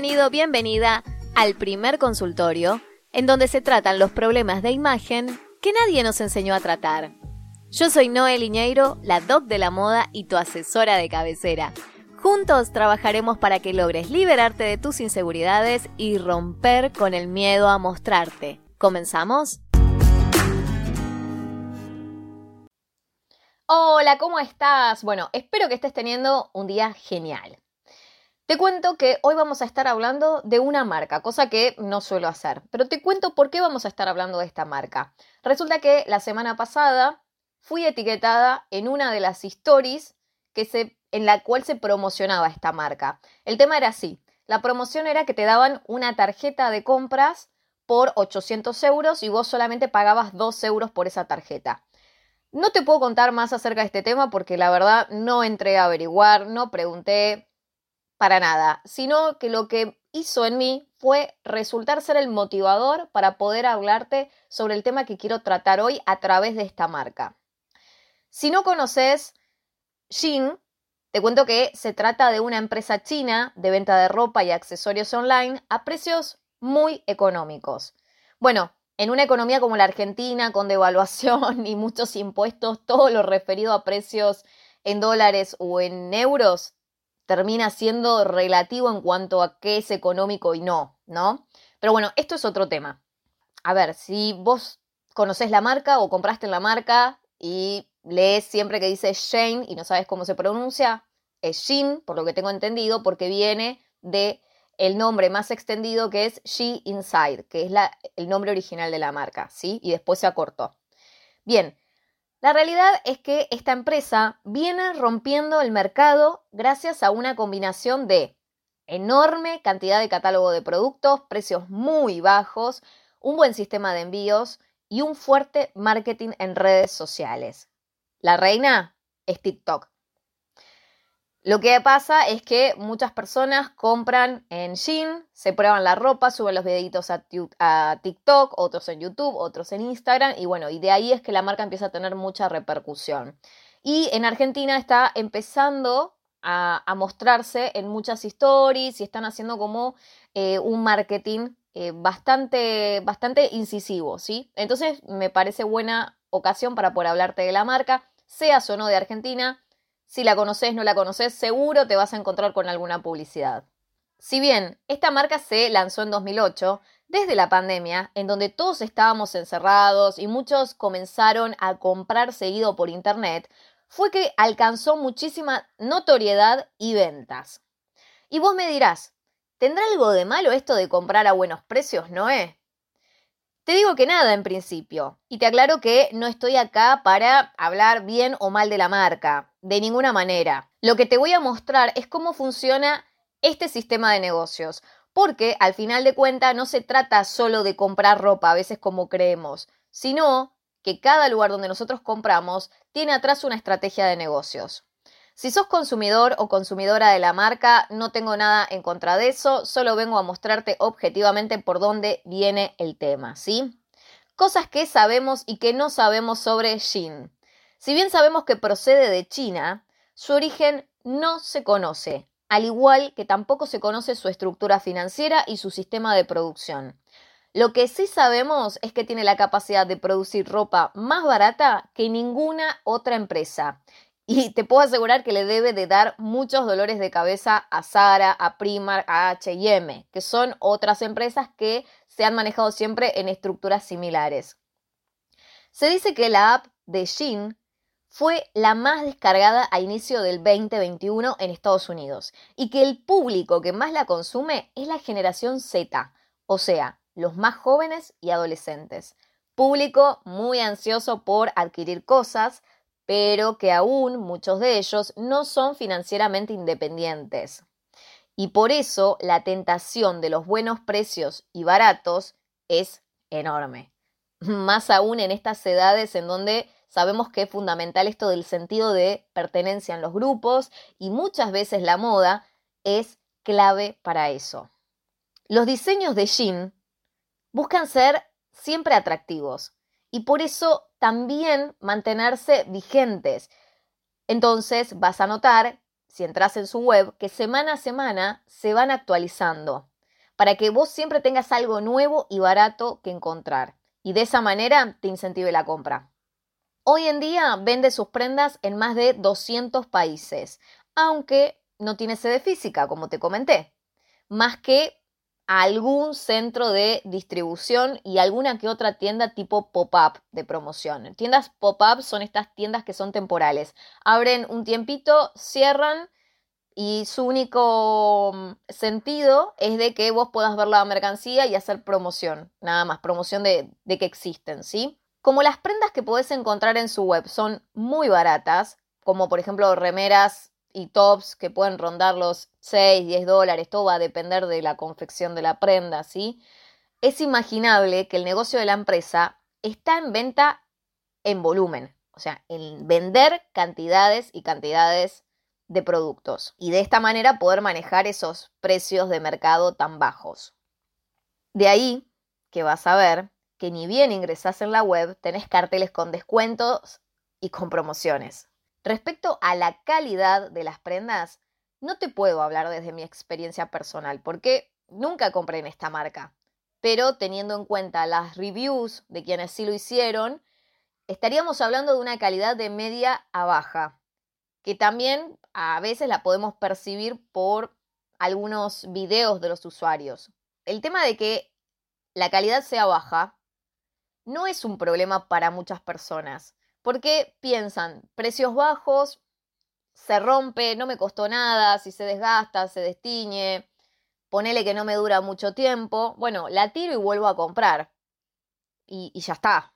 Bienvenido, bienvenida al primer consultorio, en donde se tratan los problemas de imagen que nadie nos enseñó a tratar. Yo soy Noel Iñeiro, la doc de la moda y tu asesora de cabecera. Juntos trabajaremos para que logres liberarte de tus inseguridades y romper con el miedo a mostrarte. ¿Comenzamos? Hola, ¿cómo estás? Bueno, espero que estés teniendo un día genial. Te cuento que hoy vamos a estar hablando de una marca, cosa que no suelo hacer, pero te cuento por qué vamos a estar hablando de esta marca. Resulta que la semana pasada fui etiquetada en una de las stories que se, en la cual se promocionaba esta marca. El tema era así, la promoción era que te daban una tarjeta de compras por 800 euros y vos solamente pagabas 2 euros por esa tarjeta. No te puedo contar más acerca de este tema porque la verdad no entré a averiguar, no pregunté, para nada, sino que lo que hizo en mí fue resultar ser el motivador para poder hablarte sobre el tema que quiero tratar hoy a través de esta marca. Si no conoces Shein, te cuento que se trata de una empresa china de venta de ropa y accesorios online a precios muy económicos. Bueno, en una economía como la Argentina, con devaluación y muchos impuestos, todo lo referido a precios en dólares o en euros termina siendo relativo en cuanto a qué es económico y no, ¿no? Pero bueno, esto es otro tema. A ver, si vos conoces la marca o compraste en la marca y lees siempre que dice Shane y no sabes cómo se pronuncia, es Shin, por lo que tengo entendido, porque viene de el nombre más extendido que es She Inside, que es el nombre original de la marca, ¿sí? Y después se acortó. Bien, la realidad es que esta empresa viene rompiendo el mercado gracias a una combinación de enorme cantidad de catálogo de productos, precios muy bajos, un buen sistema de envíos y un fuerte marketing en redes sociales. La reina es TikTok. Lo que pasa es que muchas personas compran en Shein, se prueban la ropa, suben los videitos a, TikTok, otros en YouTube, otros en Instagram y bueno, y de ahí es que la marca empieza a tener mucha repercusión. Y en Argentina está empezando a, mostrarse en muchas stories y están haciendo como eh, un marketing eh, bastante, bastante incisivo, ¿sí? Entonces me parece buena ocasión para poder hablarte de la marca, seas o no de Argentina, si la conoces, no la conoces, seguro te vas a encontrar con alguna publicidad. Si bien esta marca se lanzó en 2008, desde la pandemia, en donde todos estábamos encerrados y muchos comenzaron a comprar seguido por internet, fue que alcanzó muchísima notoriedad y ventas. Y vos me dirás, ¿tendrá algo de malo esto de comprar a buenos precios, Noé? Te digo que nada en principio, y te aclaro que no estoy acá para hablar bien o mal de la marca, de ninguna manera. Lo que te voy a mostrar es cómo funciona este sistema de negocios, porque al final de cuentas no se trata solo de comprar ropa, a veces como creemos, sino que cada lugar donde nosotros compramos tiene atrás una estrategia de negocios. Si sos consumidor o consumidora de la marca, no tengo nada en contra de eso, solo vengo a mostrarte objetivamente por dónde viene el tema, ¿sí? Cosas que sabemos y que no sabemos sobre Shein. Si bien sabemos que procede de China, su origen no se conoce, al igual que tampoco se conoce su estructura financiera y su sistema de producción. Lo que sí sabemos es que tiene la capacidad de producir ropa más barata que ninguna otra empresa y te puedo asegurar que le debe de dar muchos dolores de cabeza a Zara, a Primark, a H&M, que son otras empresas que se han manejado siempre en estructuras similares. Se dice que la app de Shein fue la más descargada a inicio del 2021 en Estados Unidos y que el público que más la consume es la generación Z, o sea, los más jóvenes y adolescentes. Público muy ansioso por adquirir cosas, pero que aún muchos de ellos no son financieramente independientes. Y por eso la tentación de los buenos precios y baratos es enorme. Más aún en estas edades en donde sabemos que es fundamental esto del sentido de pertenencia en los grupos y muchas veces la moda es clave para eso. Los diseños de Jean buscan ser siempre atractivos y por eso también mantenerse vigentes. Entonces vas a notar, si entras en su web, que semana a semana se van actualizando para que vos siempre tengas algo nuevo y barato que encontrar y de esa manera te incentive la compra. Hoy en día vende sus prendas en más de 200 países, aunque no tiene sede física, como te comenté, más que algún centro de distribución y alguna que otra tienda tipo pop-up de promoción. Tiendas pop-up son estas tiendas que son temporales. Abren un tiempito, cierran y su único mm, sentido es de que vos puedas ver la mercancía y hacer promoción, nada más, promoción de, de que existen, ¿sí? Como las prendas que podés encontrar en su web son muy baratas, como por ejemplo remeras y tops que pueden rondar los 6, 10 dólares, todo va a depender de la confección de la prenda, ¿sí? Es imaginable que el negocio de la empresa está en venta en volumen, o sea, en vender cantidades y cantidades de productos y de esta manera poder manejar esos precios de mercado tan bajos. De ahí que vas a ver que ni bien ingresas en la web, tenés carteles con descuentos y con promociones. Respecto a la calidad de las prendas, no te puedo hablar desde mi experiencia personal porque nunca compré en esta marca. Pero teniendo en cuenta las reviews de quienes sí lo hicieron, estaríamos hablando de una calidad de media a baja, que también a veces la podemos percibir por algunos videos de los usuarios. El tema de que la calidad sea baja no es un problema para muchas personas, porque piensan, precios bajos, se rompe, no me costó nada, si se desgasta, se destiñe, ponele que no me dura mucho tiempo, bueno, la tiro y vuelvo a comprar. Y, ya está.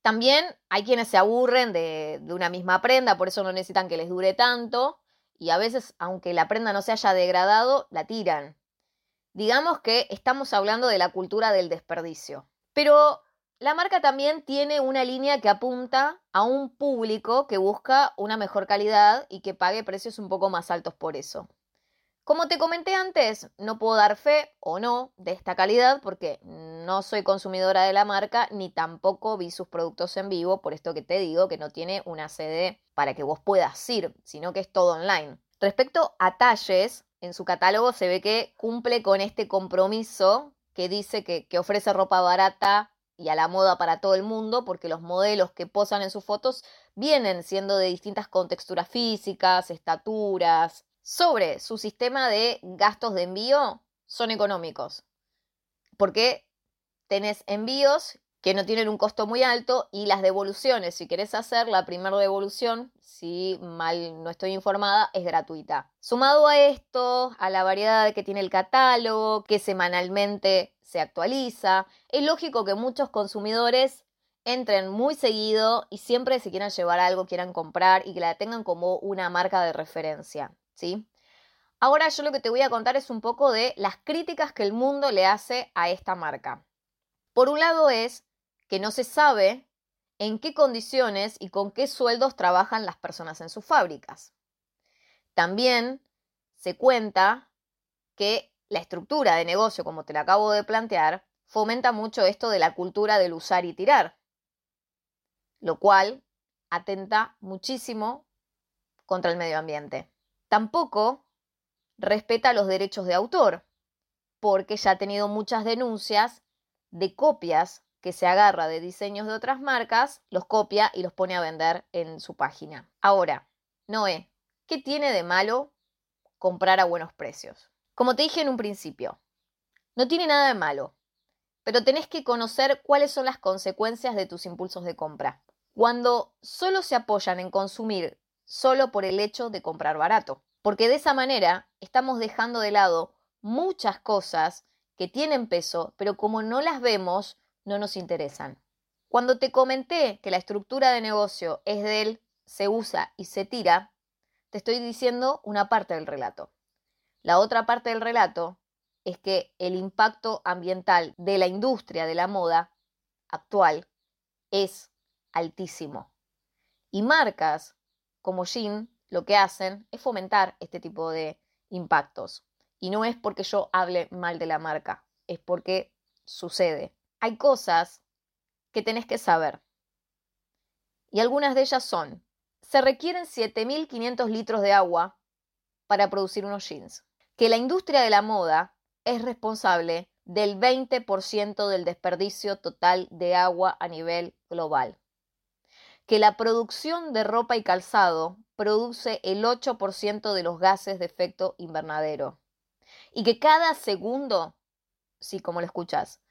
También hay quienes se aburren de, de una misma prenda, por eso no necesitan que les dure tanto, y a veces, aunque la prenda no se haya degradado, la tiran. Digamos que estamos hablando de la cultura del desperdicio. Pero la marca también tiene una línea que apunta a un público que busca una mejor calidad y que pague precios un poco más altos por eso. Como te comenté antes, no puedo dar fe o no de esta calidad porque no soy consumidora de la marca ni tampoco vi sus productos en vivo, por esto que te digo que no tiene una sede para que vos puedas ir, sino que es todo online. Respecto a talles, en su catálogo se ve que cumple con este compromiso que dice que, que ofrece ropa barata y a la moda para todo el mundo, porque los modelos que posan en sus fotos vienen siendo de distintas contexturas físicas, estaturas. Sobre su sistema de gastos de envío, son económicos, porque tenés envíos que no tienen un costo muy alto y las devoluciones, si querés hacer la primera devolución, si mal no estoy informada, es gratuita. Sumado a esto, a la variedad que tiene el catálogo, que semanalmente se actualiza. Es lógico que muchos consumidores entren muy seguido y siempre se quieran llevar algo, quieran comprar y que la tengan como una marca de referencia, ¿sí? Ahora yo lo que te voy a contar es un poco de las críticas que el mundo le hace a esta marca. Por un lado es que no se sabe en qué condiciones y con qué sueldos trabajan las personas en sus fábricas. También se cuenta que la estructura de negocio, como te la acabo de plantear, fomenta mucho esto de la cultura del usar y tirar, lo cual atenta muchísimo contra el medio ambiente. Tampoco respeta los derechos de autor, porque ya ha tenido muchas denuncias de copias que se agarra de diseños de otras marcas, los copia y los pone a vender en su página. Ahora, Noé, ¿qué tiene de malo comprar a buenos precios? Como te dije en un principio, no tiene nada de malo, pero tenés que conocer cuáles son las consecuencias de tus impulsos de compra. Cuando solo se apoyan en consumir solo por el hecho de comprar barato, porque de esa manera estamos dejando de lado muchas cosas que tienen peso, pero como no las vemos, no nos interesan. Cuando te comenté que la estructura de negocio es del se usa y se tira, te estoy diciendo una parte del relato. La otra parte del relato es que el impacto ambiental de la industria de la moda actual es altísimo. Y marcas como Jean lo que hacen es fomentar este tipo de impactos. Y no es porque yo hable mal de la marca, es porque sucede. Hay cosas que tenés que saber. Y algunas de ellas son, se requieren 7.500 litros de agua para producir unos jeans. Que la industria de la moda es responsable del 20% del desperdicio total de agua a nivel global. Que la producción de ropa y calzado produce el 8% de los gases de efecto invernadero. Y que cada segundo, sí, como lo escuchas,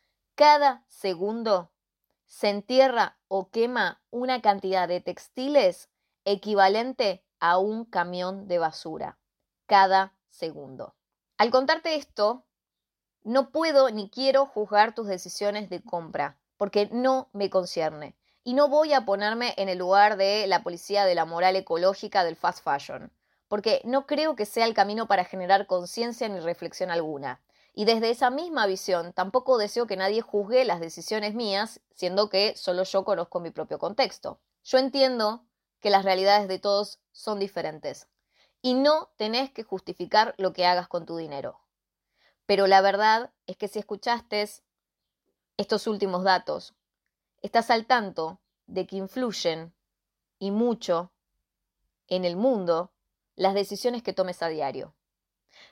cada segundo se entierra o quema una cantidad de textiles equivalente a un camión de basura cada segundo. Al contarte esto, no puedo ni quiero juzgar tus decisiones de compra, porque no me concierne. Y no voy a ponerme en el lugar de la policía de la moral ecológica del fast fashion, porque no creo que sea el camino para generar conciencia ni reflexión alguna. Y desde esa misma visión, tampoco deseo que nadie juzgue las decisiones mías, siendo que solo yo conozco mi propio contexto. Yo entiendo que las realidades de todos son diferentes. Y no tenés que justificar lo que hagas con tu dinero. Pero la verdad es que si escuchaste estos últimos datos, estás al tanto de que influyen y mucho en el mundo las decisiones que tomes a diario.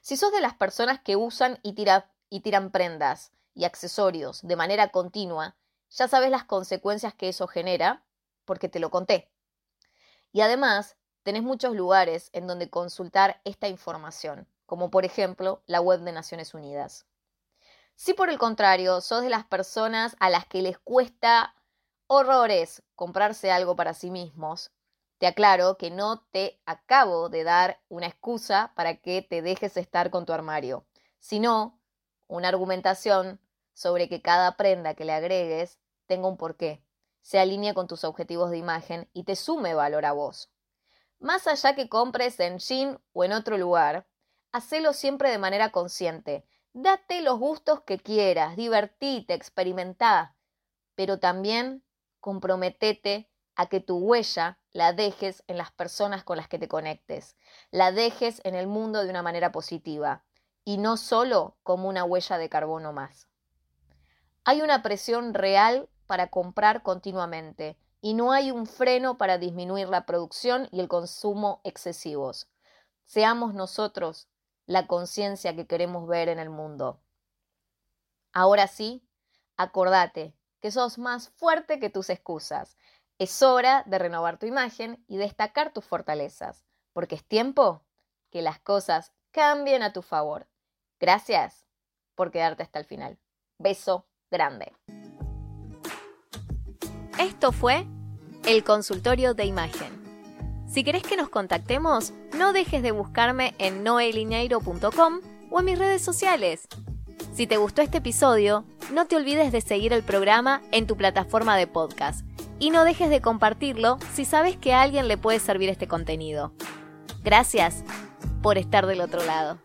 Si sos de las personas que usan y, tiran prendas y accesorios de manera continua, ya sabes las consecuencias que eso genera, porque te lo conté. Y además, tenés muchos lugares en donde consultar esta información como por ejemplo la web de Naciones Unidas. Si por el contrario sos de las personas a las que les cuesta horrores comprarse algo para sí mismos, te aclaro que no te acabo de dar una excusa para que te dejes estar con tu armario, sino una argumentación sobre que cada prenda que le agregues tenga un porqué, se alinee con tus objetivos de imagen y te sume valor a vos. Más allá que compres en Shein o en otro lugar, hacelo siempre de manera consciente. Date los gustos que quieras, divertite, experimentá, pero también comprometete a que tu huella la dejes en las personas con las que te conectes, la dejes en el mundo de una manera positiva y no solo como una huella de carbono más. Hay una presión real para comprar continuamente y no hay un freno para disminuir la producción y el consumo excesivos. Seamos nosotros la conciencia que queremos ver en el mundo. Ahora sí, acordate que sos más fuerte que tus excusas. Es hora de renovar tu imagen y destacar tus fortalezas, porque es tiempo que las cosas cambien a tu favor. Gracias por quedarte hasta el final. Beso grande. Esto fue el consultorio de imagen. Si querés que nos contactemos, no dejes de buscarme en noelineiro.com o en mis redes sociales. Si te gustó este episodio, no te olvides de seguir el programa en tu plataforma de podcast y no dejes de compartirlo si sabes que a alguien le puede servir este contenido. Gracias por estar del otro lado.